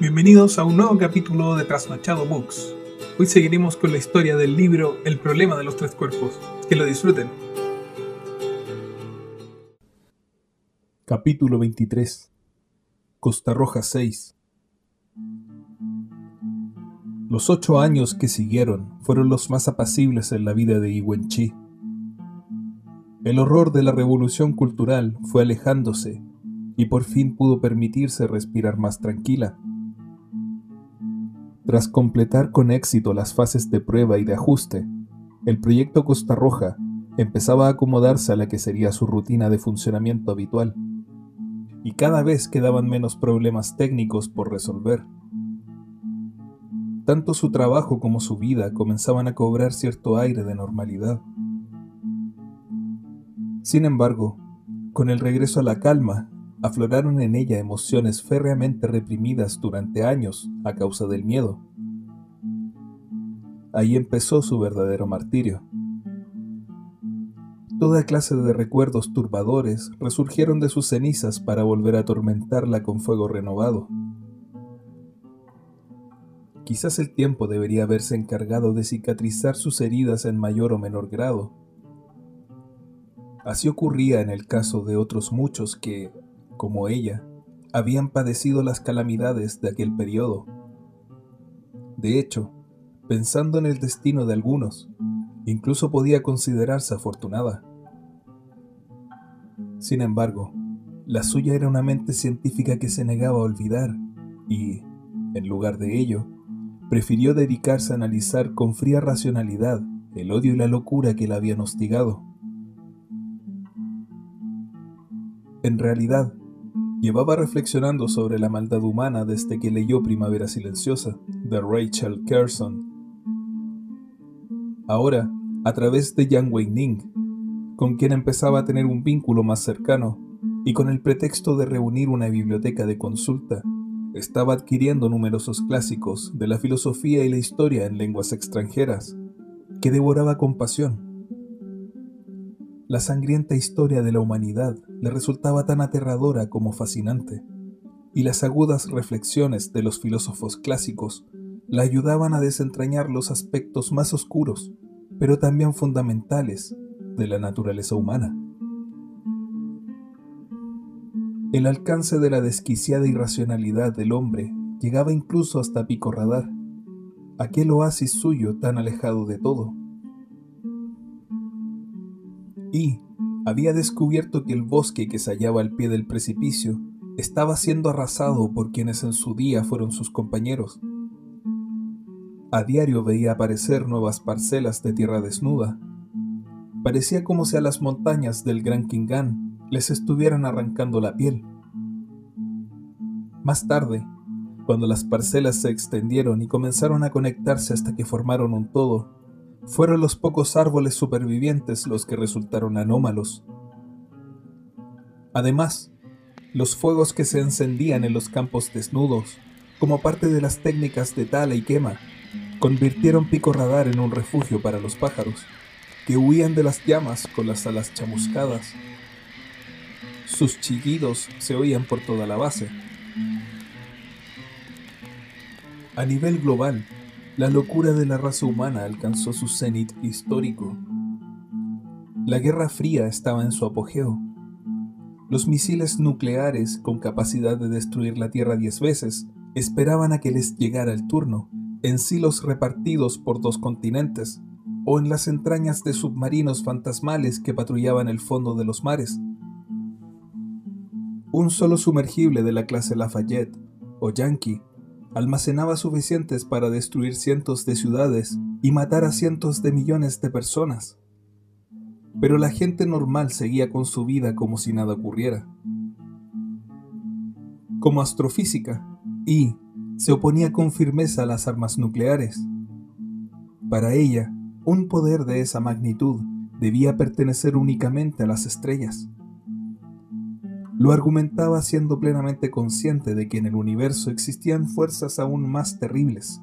Bienvenidos a un nuevo capítulo de Trasnochado Books. Hoy seguiremos con la historia del libro El problema de los tres cuerpos. Que lo disfruten. Capítulo 23 Costa Roja 6 Los ocho años que siguieron fueron los más apacibles en la vida de Chi. El horror de la revolución cultural fue alejándose y por fin pudo permitirse respirar más tranquila. Tras completar con éxito las fases de prueba y de ajuste, el proyecto Costa Roja empezaba a acomodarse a la que sería su rutina de funcionamiento habitual, y cada vez quedaban menos problemas técnicos por resolver. Tanto su trabajo como su vida comenzaban a cobrar cierto aire de normalidad. Sin embargo, con el regreso a la calma afloraron en ella emociones férreamente reprimidas durante años a causa del miedo. Ahí empezó su verdadero martirio. Toda clase de recuerdos turbadores resurgieron de sus cenizas para volver a atormentarla con fuego renovado. Quizás el tiempo debería haberse encargado de cicatrizar sus heridas en mayor o menor grado. Así ocurría en el caso de otros muchos que, como ella, habían padecido las calamidades de aquel periodo. De hecho, pensando en el destino de algunos, incluso podía considerarse afortunada. Sin embargo, la suya era una mente científica que se negaba a olvidar y, en lugar de ello, prefirió dedicarse a analizar con fría racionalidad el odio y la locura que la habían hostigado. En realidad, Llevaba reflexionando sobre la maldad humana desde que leyó Primavera Silenciosa, de Rachel Carson. Ahora, a través de Yang Wei-ning, con quien empezaba a tener un vínculo más cercano, y con el pretexto de reunir una biblioteca de consulta, estaba adquiriendo numerosos clásicos de la filosofía y la historia en lenguas extranjeras, que devoraba con pasión la sangrienta historia de la humanidad le resultaba tan aterradora como fascinante, y las agudas reflexiones de los filósofos clásicos la ayudaban a desentrañar los aspectos más oscuros, pero también fundamentales, de la naturaleza humana. El alcance de la desquiciada irracionalidad del hombre llegaba incluso hasta Pico Radar, aquel oasis suyo tan alejado de todo y había descubierto que el bosque que se hallaba al pie del precipicio estaba siendo arrasado por quienes en su día fueron sus compañeros. A diario veía aparecer nuevas parcelas de tierra desnuda. Parecía como si a las montañas del Gran Kingán les estuvieran arrancando la piel. Más tarde, cuando las parcelas se extendieron y comenzaron a conectarse hasta que formaron un todo, fueron los pocos árboles supervivientes los que resultaron anómalos. Además, los fuegos que se encendían en los campos desnudos, como parte de las técnicas de tala y quema, convirtieron Pico Radar en un refugio para los pájaros, que huían de las llamas con las alas chamuscadas. Sus chillidos se oían por toda la base. A nivel global, la locura de la raza humana alcanzó su cenit histórico. La Guerra Fría estaba en su apogeo. Los misiles nucleares, con capacidad de destruir la Tierra diez veces, esperaban a que les llegara el turno, en silos repartidos por dos continentes, o en las entrañas de submarinos fantasmales que patrullaban el fondo de los mares. Un solo sumergible de la clase Lafayette, o Yankee, almacenaba suficientes para destruir cientos de ciudades y matar a cientos de millones de personas. Pero la gente normal seguía con su vida como si nada ocurriera. Como astrofísica, y se oponía con firmeza a las armas nucleares. Para ella, un poder de esa magnitud debía pertenecer únicamente a las estrellas. Lo argumentaba siendo plenamente consciente de que en el universo existían fuerzas aún más terribles,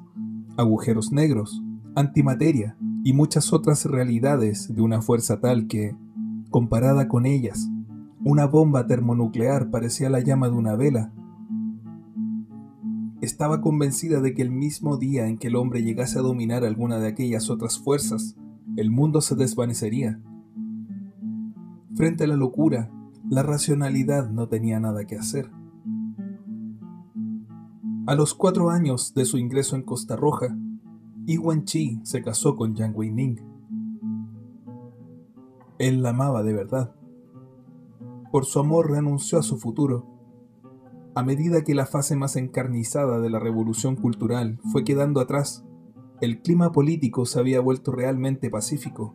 agujeros negros, antimateria y muchas otras realidades de una fuerza tal que, comparada con ellas, una bomba termonuclear parecía la llama de una vela. estaba convencida de que el mismo día en que el hombre llegase a dominar alguna de aquellas otras fuerzas, el mundo se desvanecería. Frente a la locura, la racionalidad no tenía nada que hacer. A los cuatro años de su ingreso en Costa Roja, Yi Chi se casó con Yang Weining. Él la amaba de verdad. Por su amor renunció a su futuro. A medida que la fase más encarnizada de la revolución cultural fue quedando atrás, el clima político se había vuelto realmente pacífico.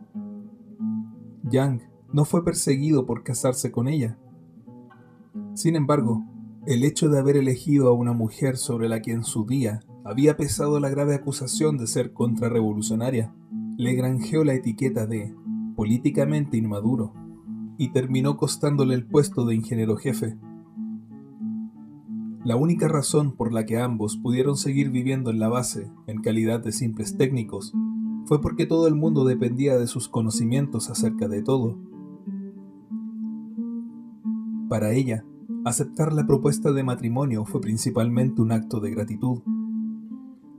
Yang no fue perseguido por casarse con ella. Sin embargo, el hecho de haber elegido a una mujer sobre la que en su día había pesado la grave acusación de ser contrarrevolucionaria, le granjeó la etiqueta de políticamente inmaduro y terminó costándole el puesto de ingeniero jefe. La única razón por la que ambos pudieron seguir viviendo en la base en calidad de simples técnicos fue porque todo el mundo dependía de sus conocimientos acerca de todo para ella, aceptar la propuesta de matrimonio fue principalmente un acto de gratitud.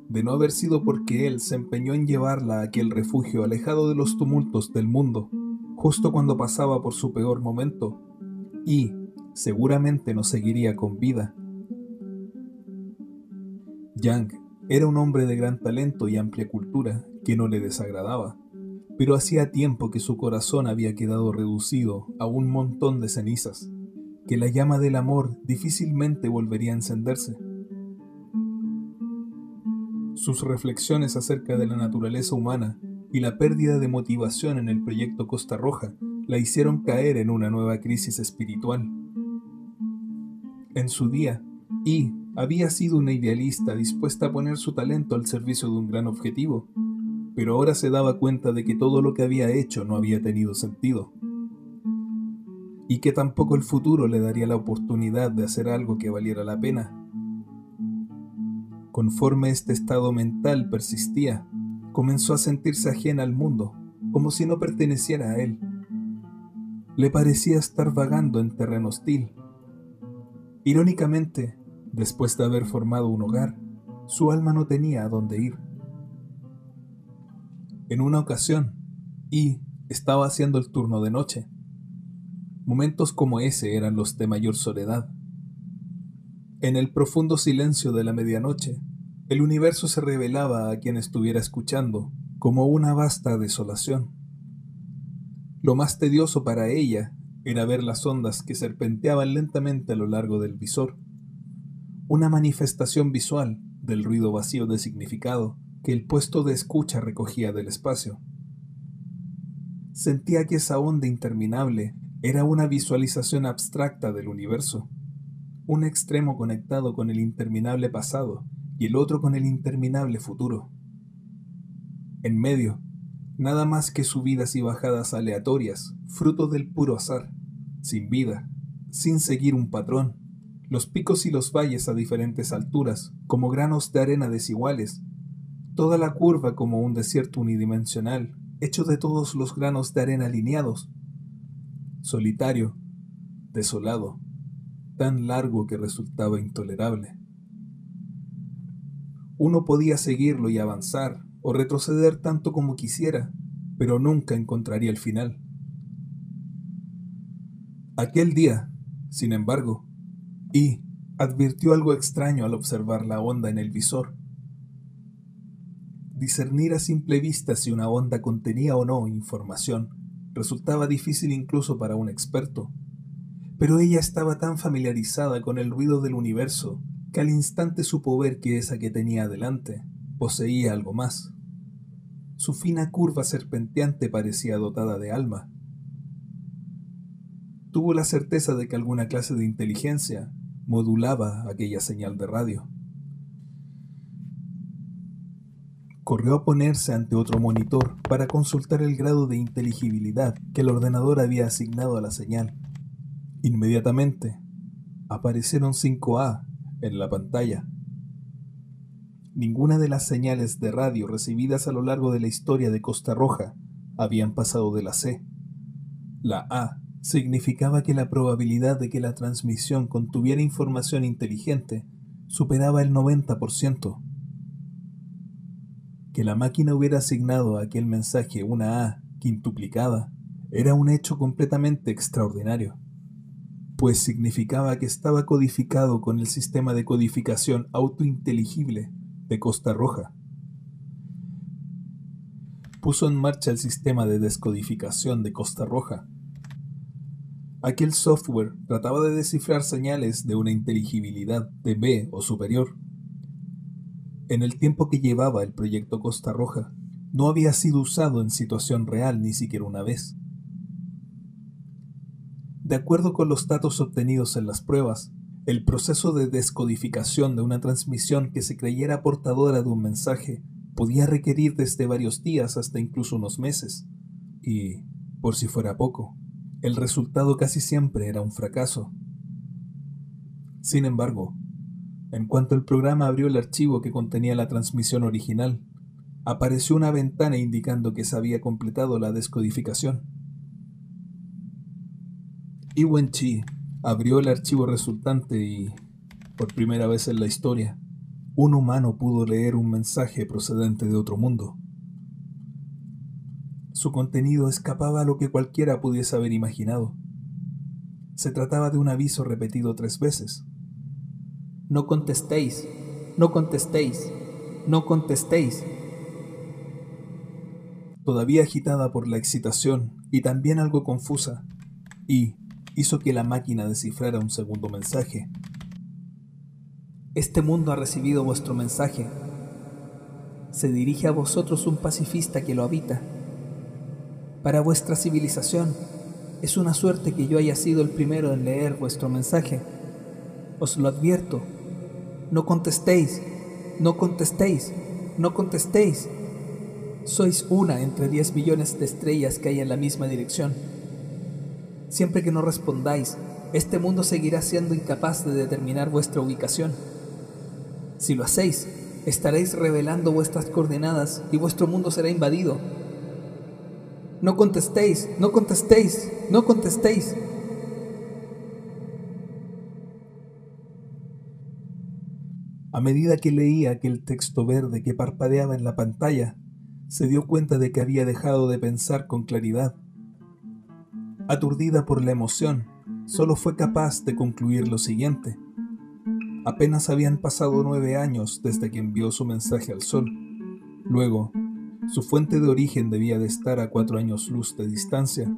De no haber sido porque él se empeñó en llevarla a aquel refugio alejado de los tumultos del mundo, justo cuando pasaba por su peor momento, y seguramente no seguiría con vida. Yang era un hombre de gran talento y amplia cultura que no le desagradaba, pero hacía tiempo que su corazón había quedado reducido a un montón de cenizas que la llama del amor difícilmente volvería a encenderse. Sus reflexiones acerca de la naturaleza humana y la pérdida de motivación en el proyecto Costa Roja la hicieron caer en una nueva crisis espiritual. En su día, Y había sido una idealista dispuesta a poner su talento al servicio de un gran objetivo, pero ahora se daba cuenta de que todo lo que había hecho no había tenido sentido y que tampoco el futuro le daría la oportunidad de hacer algo que valiera la pena. Conforme este estado mental persistía, comenzó a sentirse ajena al mundo, como si no perteneciera a él. Le parecía estar vagando en terreno hostil. Irónicamente, después de haber formado un hogar, su alma no tenía a dónde ir. En una ocasión, Y estaba haciendo el turno de noche. Momentos como ese eran los de mayor soledad. En el profundo silencio de la medianoche, el universo se revelaba a quien estuviera escuchando como una vasta desolación. Lo más tedioso para ella era ver las ondas que serpenteaban lentamente a lo largo del visor, una manifestación visual del ruido vacío de significado que el puesto de escucha recogía del espacio. Sentía que esa onda interminable era una visualización abstracta del universo, un extremo conectado con el interminable pasado y el otro con el interminable futuro. En medio, nada más que subidas y bajadas aleatorias, fruto del puro azar, sin vida, sin seguir un patrón, los picos y los valles a diferentes alturas, como granos de arena desiguales, toda la curva como un desierto unidimensional, hecho de todos los granos de arena alineados, solitario, desolado, tan largo que resultaba intolerable. Uno podía seguirlo y avanzar o retroceder tanto como quisiera, pero nunca encontraría el final. Aquel día, sin embargo, y advirtió algo extraño al observar la onda en el visor. Discernir a simple vista si una onda contenía o no información resultaba difícil incluso para un experto. Pero ella estaba tan familiarizada con el ruido del universo que al instante supo ver que esa que tenía delante poseía algo más. Su fina curva serpenteante parecía dotada de alma. Tuvo la certeza de que alguna clase de inteligencia modulaba aquella señal de radio. Corrió a ponerse ante otro monitor para consultar el grado de inteligibilidad que el ordenador había asignado a la señal. Inmediatamente, aparecieron 5A en la pantalla. Ninguna de las señales de radio recibidas a lo largo de la historia de Costa Roja habían pasado de la C. La A significaba que la probabilidad de que la transmisión contuviera información inteligente superaba el 90%. Que la máquina hubiera asignado a aquel mensaje una A quintuplicada era un hecho completamente extraordinario, pues significaba que estaba codificado con el sistema de codificación autointeligible de Costa Roja. Puso en marcha el sistema de descodificación de Costa Roja. Aquel software trataba de descifrar señales de una inteligibilidad de B o superior. En el tiempo que llevaba el proyecto Costa Roja, no había sido usado en situación real ni siquiera una vez. De acuerdo con los datos obtenidos en las pruebas, el proceso de descodificación de una transmisión que se creyera portadora de un mensaje podía requerir desde varios días hasta incluso unos meses. Y, por si fuera poco, el resultado casi siempre era un fracaso. Sin embargo, en cuanto el programa abrió el archivo que contenía la transmisión original, apareció una ventana indicando que se había completado la descodificación. Iwen Chi abrió el archivo resultante y, por primera vez en la historia, un humano pudo leer un mensaje procedente de otro mundo. Su contenido escapaba a lo que cualquiera pudiese haber imaginado. Se trataba de un aviso repetido tres veces. No contestéis, no contestéis, no contestéis todavía agitada por la excitación y también algo confusa, y hizo que la máquina descifrara un segundo mensaje. Este mundo ha recibido vuestro mensaje. Se dirige a vosotros un pacifista que lo habita. Para vuestra civilización, es una suerte que yo haya sido el primero en leer vuestro mensaje. Os lo advierto. No contestéis, no contestéis, no contestéis. Sois una entre 10 millones de estrellas que hay en la misma dirección. Siempre que no respondáis, este mundo seguirá siendo incapaz de determinar vuestra ubicación. Si lo hacéis, estaréis revelando vuestras coordenadas y vuestro mundo será invadido. No contestéis, no contestéis, no contestéis. A medida que leía aquel texto verde que parpadeaba en la pantalla, se dio cuenta de que había dejado de pensar con claridad. Aturdida por la emoción, solo fue capaz de concluir lo siguiente. Apenas habían pasado nueve años desde que envió su mensaje al sol. Luego, su fuente de origen debía de estar a cuatro años luz de distancia.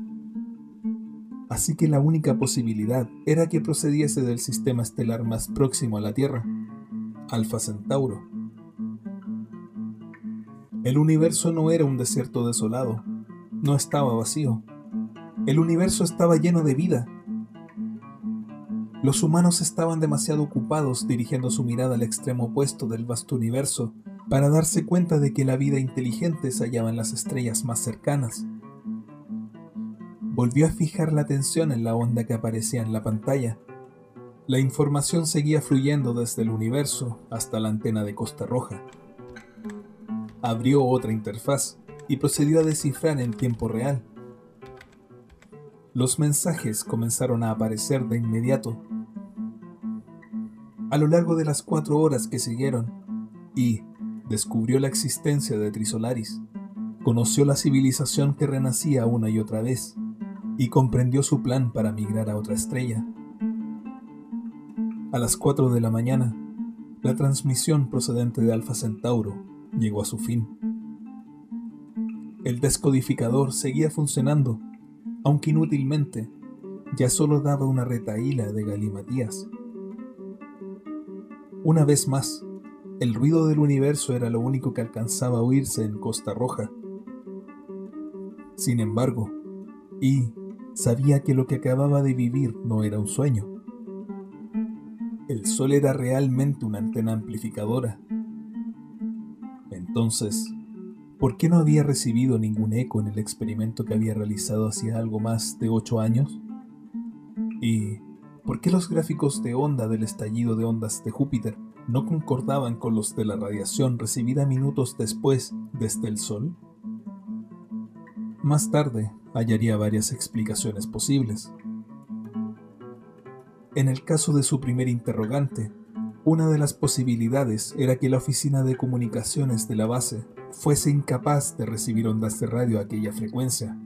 Así que la única posibilidad era que procediese del sistema estelar más próximo a la Tierra, Alfa Centauro. El universo no era un desierto desolado, no estaba vacío. El universo estaba lleno de vida. Los humanos estaban demasiado ocupados dirigiendo su mirada al extremo opuesto del vasto universo para darse cuenta de que la vida inteligente se hallaba en las estrellas más cercanas. Volvió a fijar la atención en la onda que aparecía en la pantalla. La información seguía fluyendo desde el universo hasta la antena de Costa Roja abrió otra interfaz y procedió a descifrar en tiempo real. Los mensajes comenzaron a aparecer de inmediato. A lo largo de las cuatro horas que siguieron, y descubrió la existencia de Trisolaris, conoció la civilización que renacía una y otra vez, y comprendió su plan para migrar a otra estrella. A las cuatro de la mañana, la transmisión procedente de Alfa Centauro llegó a su fin. El descodificador seguía funcionando, aunque inútilmente, ya solo daba una retaíla de galimatías. Una vez más, el ruido del universo era lo único que alcanzaba a oírse en Costa Roja. Sin embargo, y sabía que lo que acababa de vivir no era un sueño. El sol era realmente una antena amplificadora entonces, ¿por qué no había recibido ningún eco en el experimento que había realizado hacía algo más de ocho años? ¿Y por qué los gráficos de onda del estallido de ondas de Júpiter no concordaban con los de la radiación recibida minutos después desde el Sol? Más tarde hallaría varias explicaciones posibles. En el caso de su primer interrogante, Una de las posibilidades era que la oficina de comunicaciones de la base fuese incapaz de recibir ondas de radio a aquella frecuencia.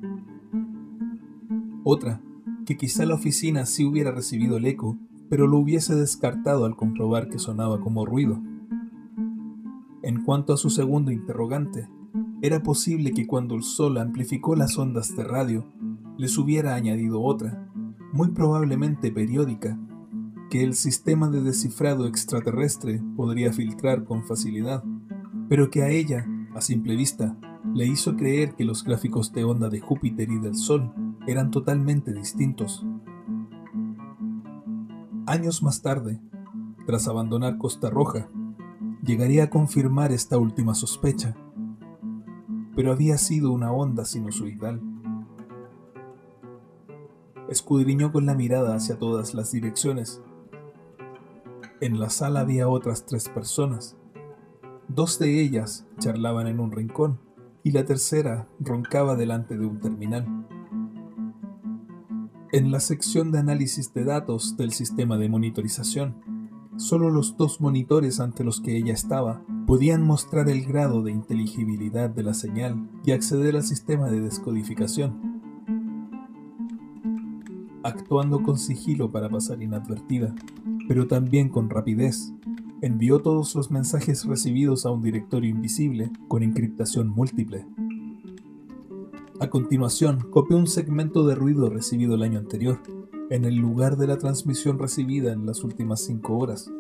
Otra, que quizá la oficina sí hubiera recibido el eco, pero lo hubiese descartado al comprobar que sonaba como ruido. En cuanto a su segundo interrogante, era posible que cuando el sol amplificó las ondas de radio, les hubiera añadido otra, muy probablemente periódica, que el sistema de descifrado extraterrestre podría filtrar con facilidad, pero que a ella, a simple vista, le hizo creer que los gráficos de onda de Júpiter y del Sol eran totalmente distintos. Años más tarde, tras abandonar Costa Roja, llegaría a confirmar esta última sospecha, pero había sido una onda sinusoidal. Escudriñó con la mirada hacia todas las direcciones en la sala había otras tres personas. Dos de ellas charlaban en un rincón y la tercera roncaba delante de un terminal. En la sección de análisis de datos del sistema de monitorización, solo los dos monitores ante los que ella estaba podían mostrar el grado de inteligibilidad de la señal y acceder al sistema de descodificación, actuando con sigilo para pasar inadvertida pero también con rapidez. Envió todos los mensajes recibidos a un directorio invisible con encriptación múltiple. A continuación, copió un segmento de ruido recibido el año anterior, en el lugar de la transmisión recibida en las últimas cinco horas,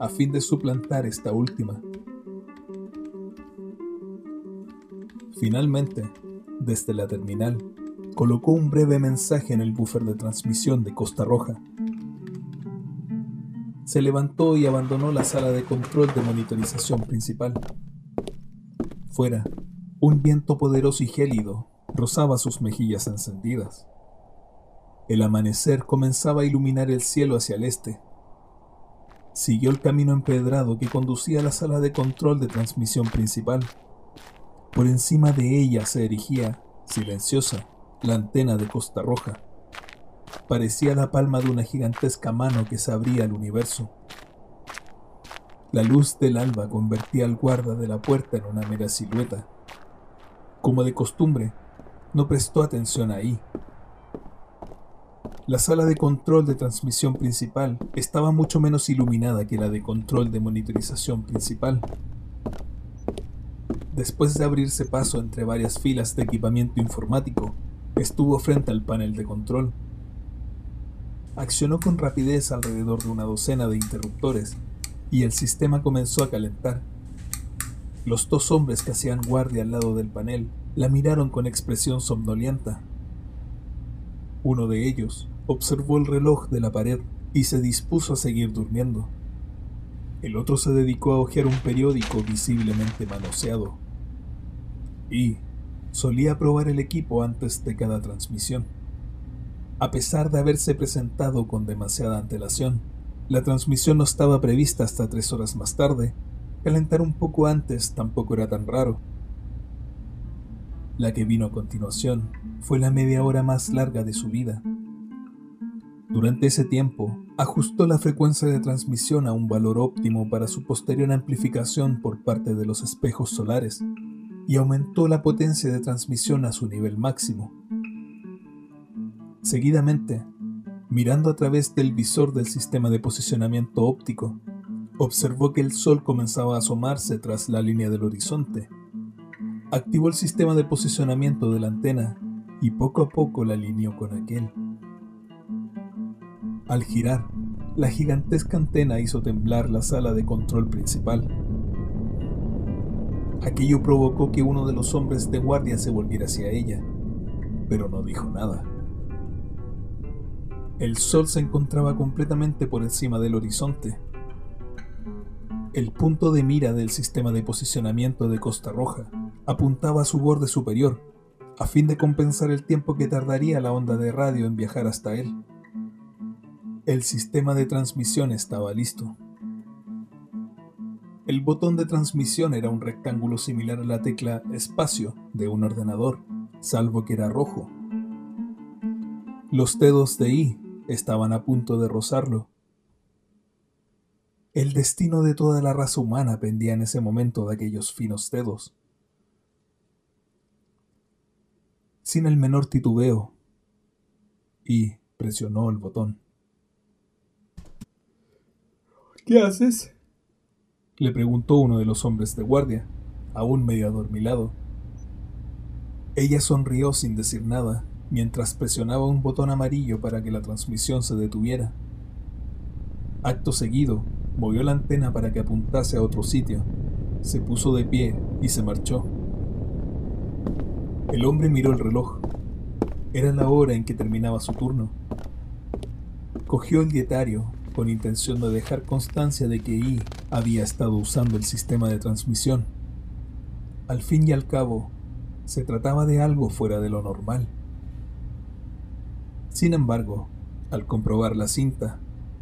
a fin de suplantar esta última. Finalmente, desde la terminal, colocó un breve mensaje en el buffer de transmisión de Costa Roja, se levantó y abandonó la sala de control de monitorización principal. Fuera, un viento poderoso y gélido rozaba sus mejillas encendidas. El amanecer comenzaba a iluminar el cielo hacia el este. Siguió el camino empedrado que conducía a la sala de control de transmisión principal. Por encima de ella se erigía, silenciosa, la antena de Costa Roja. Parecía la palma de una gigantesca mano que se abría al universo. La luz del alba convertía al guarda de la puerta en una mera silueta. Como de costumbre, no prestó atención ahí. La sala de control de transmisión principal estaba mucho menos iluminada que la de control de monitorización principal. Después de abrirse paso entre varias filas de equipamiento informático, estuvo frente al panel de control accionó con rapidez alrededor de una docena de interruptores y el sistema comenzó a calentar. Los dos hombres que hacían guardia al lado del panel la miraron con expresión somnolienta. Uno de ellos observó el reloj de la pared y se dispuso a seguir durmiendo. El otro se dedicó a hojear un periódico visiblemente manoseado. Y solía probar el equipo antes de cada transmisión. A pesar de haberse presentado con demasiada antelación, la transmisión no estaba prevista hasta tres horas más tarde. Calentar un poco antes tampoco era tan raro. La que vino a continuación fue la media hora más larga de su vida. Durante ese tiempo, ajustó la frecuencia de transmisión a un valor óptimo para su posterior amplificación por parte de los espejos solares y aumentó la potencia de transmisión a su nivel máximo. Seguidamente, mirando a través del visor del sistema de posicionamiento óptico, observó que el sol comenzaba a asomarse tras la línea del horizonte. Activó el sistema de posicionamiento de la antena y poco a poco la alineó con aquel. Al girar, la gigantesca antena hizo temblar la sala de control principal. Aquello provocó que uno de los hombres de guardia se volviera hacia ella, pero no dijo nada. El sol se encontraba completamente por encima del horizonte. El punto de mira del sistema de posicionamiento de Costa Roja apuntaba a su borde superior, a fin de compensar el tiempo que tardaría la onda de radio en viajar hasta él. El sistema de transmisión estaba listo. El botón de transmisión era un rectángulo similar a la tecla espacio de un ordenador, salvo que era rojo. Los dedos de I estaban a punto de rozarlo. El destino de toda la raza humana pendía en ese momento de aquellos finos dedos. Sin el menor titubeo, y presionó el botón. ¿Qué haces? Le preguntó uno de los hombres de guardia, aún medio adormilado. Ella sonrió sin decir nada mientras presionaba un botón amarillo para que la transmisión se detuviera. Acto seguido, movió la antena para que apuntase a otro sitio, se puso de pie y se marchó. El hombre miró el reloj. Era la hora en que terminaba su turno. Cogió el dietario con intención de dejar constancia de que I había estado usando el sistema de transmisión. Al fin y al cabo, se trataba de algo fuera de lo normal. Sin embargo, al comprobar la cinta,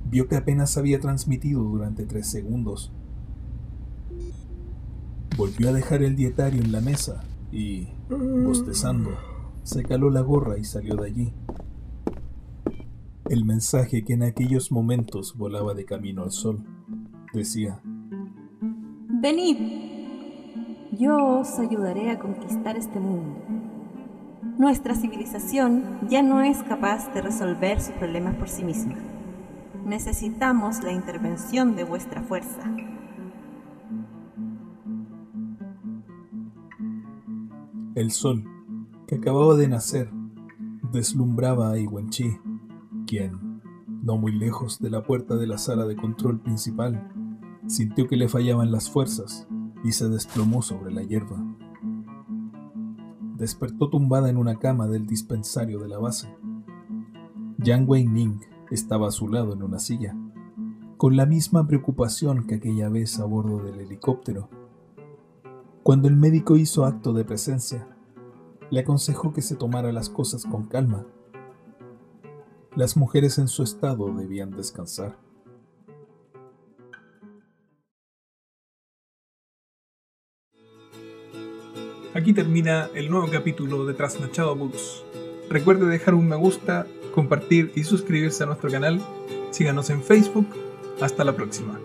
vio que apenas había transmitido durante tres segundos. Volvió a dejar el dietario en la mesa y, bostezando, se caló la gorra y salió de allí. El mensaje que en aquellos momentos volaba de camino al sol decía, Venid, yo os ayudaré a conquistar este mundo. Nuestra civilización ya no es capaz de resolver sus problemas por sí misma. Necesitamos la intervención de vuestra fuerza. El sol, que acababa de nacer, deslumbraba a Iwenchi, quien, no muy lejos de la puerta de la sala de control principal, sintió que le fallaban las fuerzas y se desplomó sobre la hierba. Despertó tumbada en una cama del dispensario de la base. Yang Wei Ning estaba a su lado en una silla, con la misma preocupación que aquella vez a bordo del helicóptero. Cuando el médico hizo acto de presencia, le aconsejó que se tomara las cosas con calma. Las mujeres en su estado debían descansar. Aquí termina el nuevo capítulo de Trasnochado Books. Recuerde dejar un me gusta, compartir y suscribirse a nuestro canal. Síganos en Facebook. Hasta la próxima.